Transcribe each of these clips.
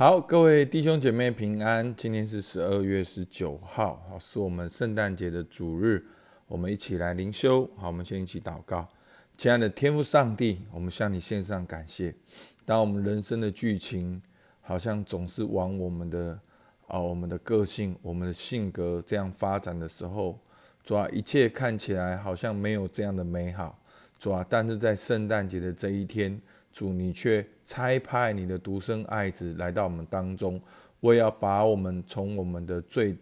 好，各位弟兄姐妹平安。今天是十二月十九号，是我们圣诞节的主日。我们一起来灵修。好，我们先一起祷告。亲爱的天父上帝，我们向你献上感谢。当我们人生的剧情好像总是往我们的啊，我们的个性、我们的性格这样发展的时候，主啊，一切看起来好像没有这样的美好，主啊，但是在圣诞节的这一天。主，你却差派你的独生爱子来到我们当中，为要把我们从我们的罪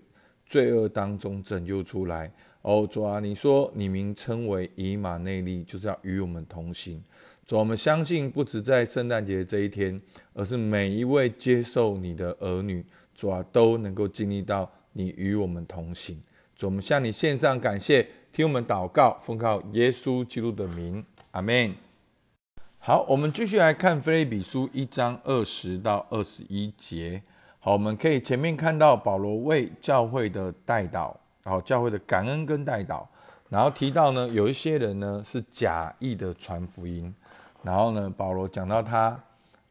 罪恶当中拯救出来。哦，主啊，你说你名称为以马内利，就是要与我们同行。主，我们相信不止在圣诞节这一天，而是每一位接受你的儿女，主啊，都能够经历到你与我们同行。主，我们向你献上感谢，听我们祷告，奉靠耶稣基督的名，阿门。好，我们继续来看《菲利比书》一章二十到二十一节。好，我们可以前面看到保罗为教会的代祷，好，教会的感恩跟代祷，然后提到呢，有一些人呢是假意的传福音，然后呢，保罗讲到他，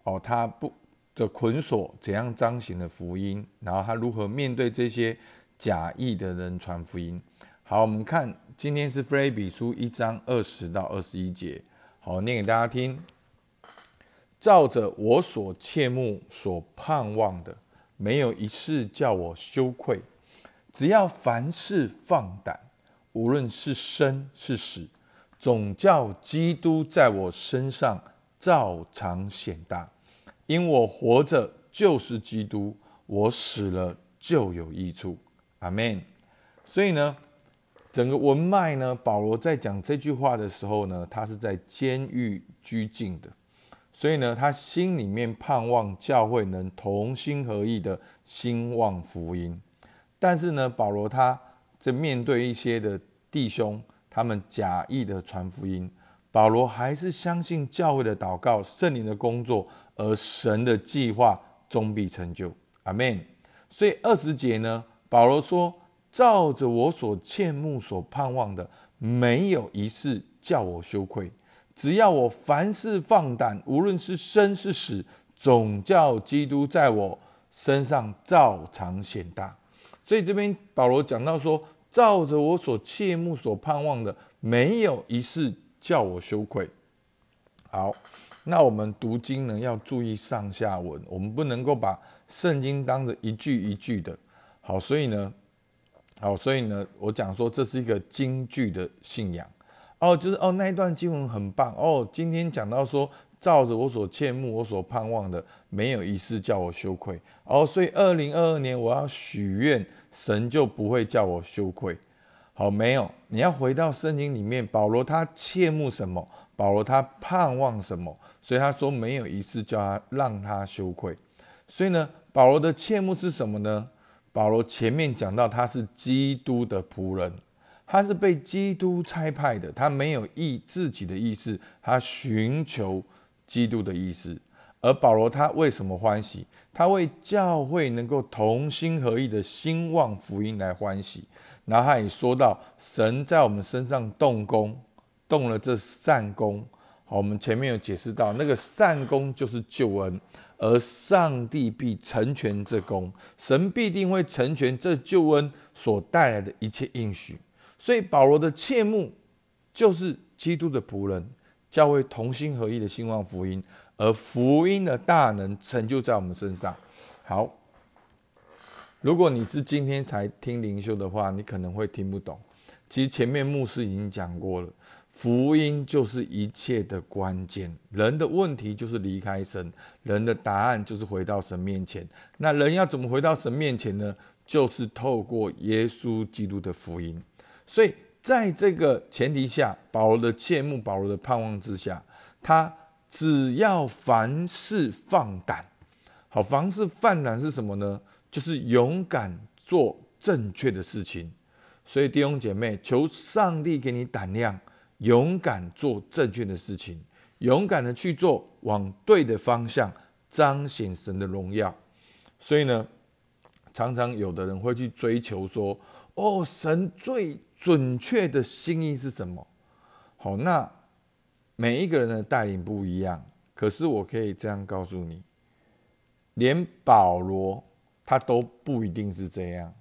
哦，他不的捆锁怎样彰显的福音，然后他如何面对这些假意的人传福音。好，我们看今天是《菲利比书》一章二十到二十一节。好，念给大家听。照着我所切慕、所盼望的，没有一事叫我羞愧。只要凡事放胆，无论是生是死，总叫基督在我身上照常显大。因我活着就是基督，我死了就有益处。阿门。所以呢？整个文脉呢，保罗在讲这句话的时候呢，他是在监狱拘禁的，所以呢，他心里面盼望教会能同心合意的兴旺福音。但是呢，保罗他在面对一些的弟兄，他们假意的传福音，保罗还是相信教会的祷告、圣灵的工作，而神的计划终必成就。阿门。所以二十节呢，保罗说。照着我所切慕、所盼望的，没有一事叫我羞愧。只要我凡事放胆，无论是生是死，总叫基督在我身上照常显大。所以这边保罗讲到说，照着我所切慕、所盼望的，没有一事叫我羞愧。好，那我们读经呢，要注意上下文，我们不能够把圣经当着一句一句的。好，所以呢。好，所以呢，我讲说这是一个京剧的信仰哦，就是哦那一段经文很棒哦。今天讲到说，照着我所切慕、我所盼望的，没有一事叫我羞愧哦。所以二零二二年我要许愿，神就不会叫我羞愧。好，没有，你要回到圣经里面，保罗他切慕什么？保罗他盼望什么？所以他说没有一事叫他让他羞愧。所以呢，保罗的切慕是什么呢？保罗前面讲到，他是基督的仆人，他是被基督差派的，他没有意自己的意思，他寻求基督的意思。而保罗他为什么欢喜？他为教会能够同心合意的兴旺福音来欢喜。然后他也说到，神在我们身上动工，动了这善功。好，我们前面有解释到，那个善功就是救恩。而上帝必成全这功，神必定会成全这救恩所带来的一切应许。所以保罗的切慕就是基督的仆人，教会同心合意的兴旺福音，而福音的大能成就在我们身上。好，如果你是今天才听灵修的话，你可能会听不懂。其实前面牧师已经讲过了。福音就是一切的关键，人的问题就是离开神，人的答案就是回到神面前。那人要怎么回到神面前呢？就是透过耶稣基督的福音。所以在这个前提下，保罗的切慕，保罗的盼望之下，他只要凡事放胆。好，凡事放胆是什么呢？就是勇敢做正确的事情。所以弟兄姐妹，求上帝给你胆量。勇敢做正确的事情，勇敢的去做，往对的方向彰显神的荣耀。所以呢，常常有的人会去追求说：“哦，神最准确的心意是什么？”好，那每一个人的带领不一样，可是我可以这样告诉你：连保罗他都不一定是这样。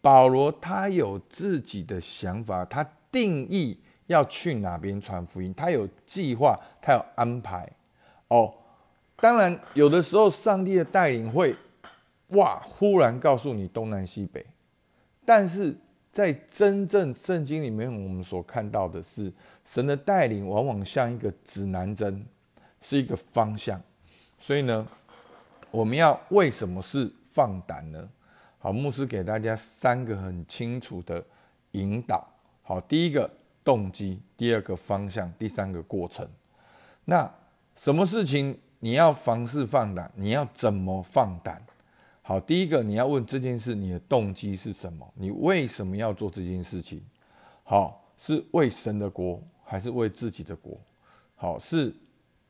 保罗他有自己的想法，他定义要去哪边传福音，他有计划，他有安排。哦，当然有的时候上帝的带领会，哇，忽然告诉你东南西北，但是。在真正圣经里面，我们所看到的是神的带领，往往像一个指南针，是一个方向。所以呢，我们要为什么是放胆呢？好，牧师给大家三个很清楚的引导。好，第一个动机，第二个方向，第三个过程。那什么事情你要凡事放胆？你要怎么放胆？好，第一个你要问这件事，你的动机是什么？你为什么要做这件事情？好，是为神的国，还是为自己的国？好，是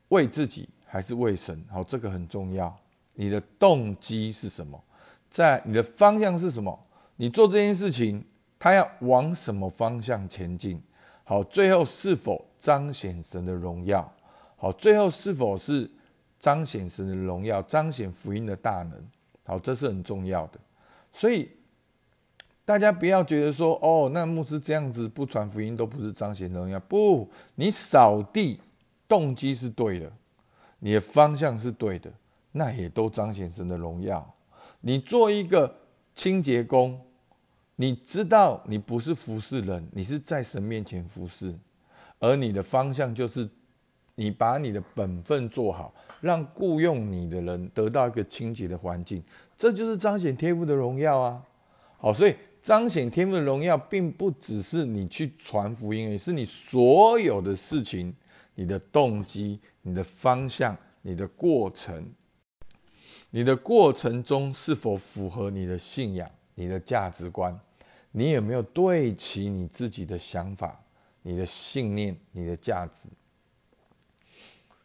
为自己还是为神？好，这个很重要。你的动机是什么？在你的方向是什么？你做这件事情，他要往什么方向前进？好，最后是否彰显神的荣耀？好，最后是否是彰显神的荣耀，彰显福音的大能？好，这是很重要的，所以大家不要觉得说，哦，那牧师这样子不传福音都不是彰显荣耀。不，你扫地动机是对的，你的方向是对的，那也都彰显神的荣耀。你做一个清洁工，你知道你不是服侍人，你是在神面前服侍，而你的方向就是。你把你的本分做好，让雇佣你的人得到一个清洁的环境，这就是彰显天赋的荣耀啊！好，所以彰显天赋的荣耀，并不只是你去传福音，也是你所有的事情、你的动机、你的方向、你的过程，你的过程中是否符合你的信仰、你的价值观？你有没有对齐你自己的想法、你的信念、你的价值？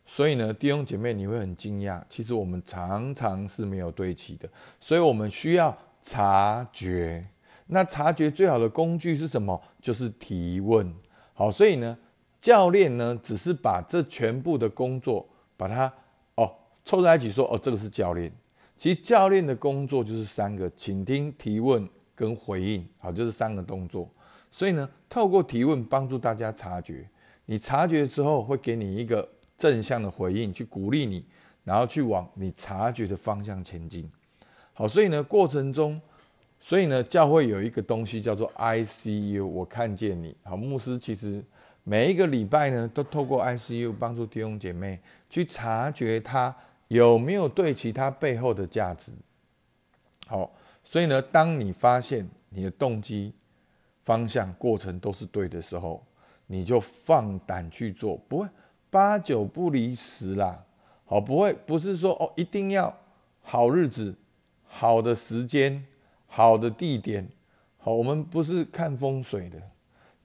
所以呢，弟兄姐妹，你会很惊讶，其实我们常常是没有对齐的，所以我们需要察觉。那察觉最好的工具是什么？就是提问。好，所以呢，教练呢，只是把这全部的工作把它哦凑在一起说，哦，这个是教练。其实教练的工作就是三个：倾听、提问跟回应。好，就是三个动作。所以呢，透过提问帮助大家察觉。你察觉之后，会给你一个。正向的回应，去鼓励你，然后去往你察觉的方向前进。好，所以呢，过程中，所以呢，教会有一个东西叫做 ICU，我看见你。好，牧师其实每一个礼拜呢，都透过 ICU 帮助弟兄姐妹去察觉他有没有对其他背后的价值。好，所以呢，当你发现你的动机、方向、过程都是对的时候，你就放胆去做，不会。八九不离十啦，好，不会不是说哦，一定要好日子、好的时间、好的地点，好，我们不是看风水的。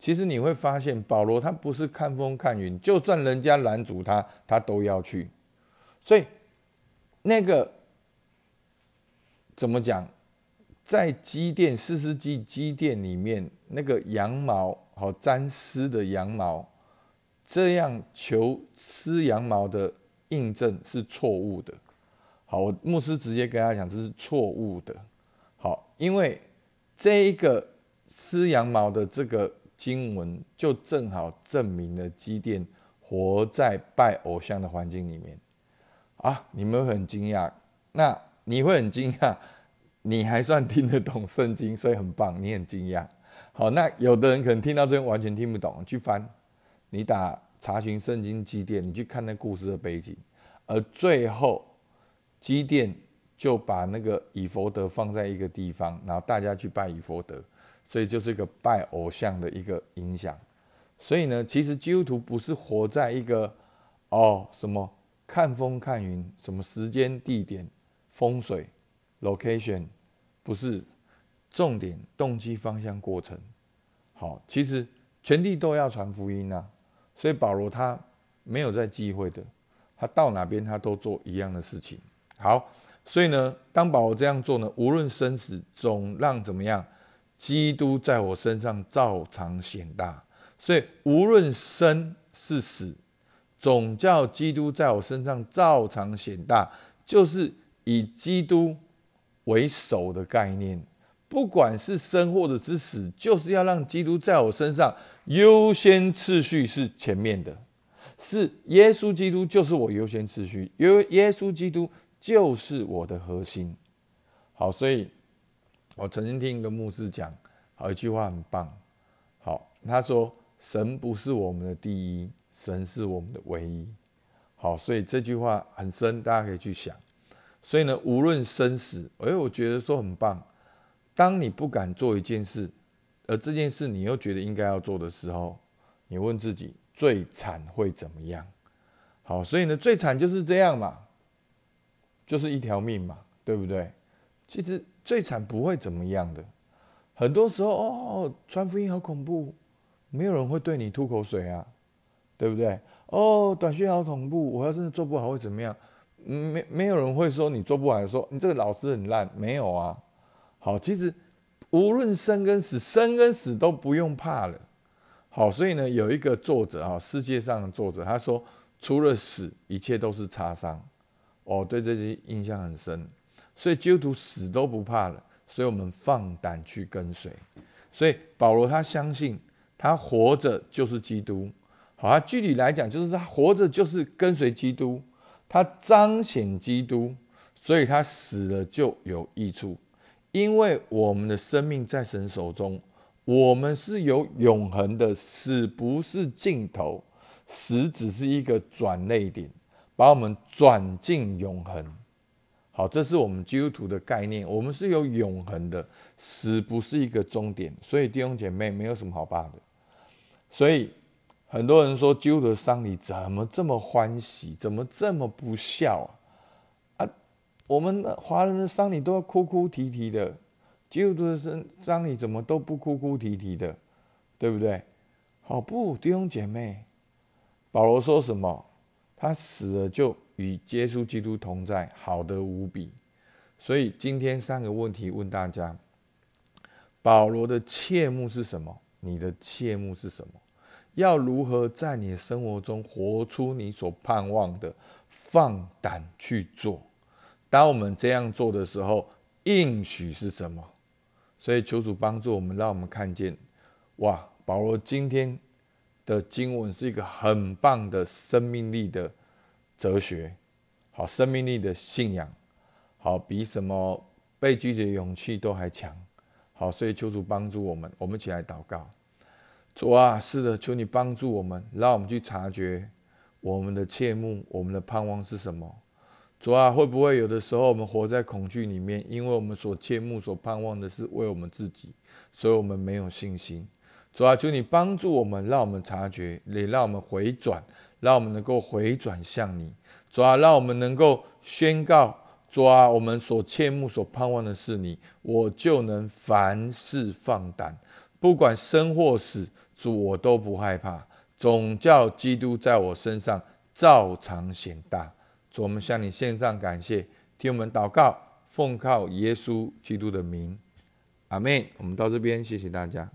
其实你会发现，保罗他不是看风看云，就算人家拦阻他，他都要去。所以那个怎么讲，在机电四世纪机电里面，那个羊毛好沾湿的羊毛。这样求吃羊毛的印证是错误的。好，我牧师直接跟他讲，这是错误的。好，因为这一个吃羊毛的这个经文，就正好证明了基甸活在拜偶像的环境里面。啊，你们很惊讶，那你会很惊讶，你还算听得懂圣经，所以很棒，你很惊讶。好，那有的人可能听到这边完全听不懂，去翻。你打查询圣经基甸，你去看那故事的背景，而最后基甸就把那个以佛德放在一个地方，然后大家去拜以佛德，所以就是一个拜偶像的一个影响。所以呢，其实基督徒不是活在一个哦什么看风看云，什么时间地点风水 location，不是重点动机方向过程。好，其实全地都要传福音啊。所以保罗他没有在忌讳的，他到哪边他都做一样的事情。好，所以呢，当保罗这样做呢，无论生死，总让怎么样，基督在我身上照常显大。所以无论生是死，总叫基督在我身上照常显大，就是以基督为首的概念，不管是生或者是死，就是要让基督在我身上优先次序是前面的，是耶稣基督就是我优先次序，因为耶稣基督就是我的核心。好，所以我曾经听一个牧师讲，好一句话很棒。好，他说：“神不是我们的第一，神是我们的唯一。”好，所以这句话很深，大家可以去想。所以呢，无论生死，哎，我觉得说很棒。当你不敢做一件事，而这件事你又觉得应该要做的时候，你问自己，最惨会怎么样？好，所以呢，最惨就是这样嘛，就是一条命嘛，对不对？其实最惨不会怎么样的。很多时候，哦，传福音好恐怖，没有人会对你吐口水啊，对不对？哦，短讯好恐怖，我要真的做不好会怎么样？没没有人会说你做不完，说你这个老师很烂，没有啊。好，其实无论生跟死，生跟死都不用怕了。好，所以呢，有一个作者啊，世界上的作者，他说，除了死，一切都是擦伤。哦，对这些印象很深。所以基督徒死都不怕了，所以我们放胆去跟随。所以保罗他相信，他活着就是基督。好，他具体来讲，就是他活着就是跟随基督。他彰显基督，所以他死了就有益处，因为我们的生命在神手中，我们是有永恒的，死不是尽头，死只是一个转泪点，把我们转进永恒。好，这是我们基督徒的概念，我们是有永恒的，死不是一个终点，所以弟兄姐妹没有什么好怕的，所以。很多人说基督的丧礼怎么这么欢喜，怎么这么不孝啊？啊，我们华人的丧礼都要哭哭啼啼的，基督的丧丧礼怎么都不哭哭啼啼的，对不对？好不，弟兄姐妹，保罗说什么？他死了就与耶稣基督同在，好的无比。所以今天三个问题问大家：保罗的切目是什么？你的切目是什么？要如何在你的生活中活出你所盼望的？放胆去做。当我们这样做的时候，应许是什么？所以求主帮助我们，让我们看见，哇！保罗今天的经文是一个很棒的生命力的哲学，好，生命力的信仰，好，比什么被拒绝勇气都还强。好，所以求主帮助我们，我们一起来祷告。主啊，是的，求你帮助我们，让我们去察觉我们的切慕，我们的盼望是什么。主啊，会不会有的时候我们活在恐惧里面，因为我们所切慕、所盼望的是为我们自己，所以我们没有信心。主啊，求你帮助我们，让我们察觉，也让我们回转，让我们能够回转向你。主啊，让我们能够宣告：主啊，我们所切慕、所盼望的是你，我就能凡事放胆，不管生或死。主，我都不害怕，总叫基督在我身上照常显大。主，我们向你献上感谢，听我们祷告，奉靠耶稣基督的名，阿妹。我们到这边，谢谢大家。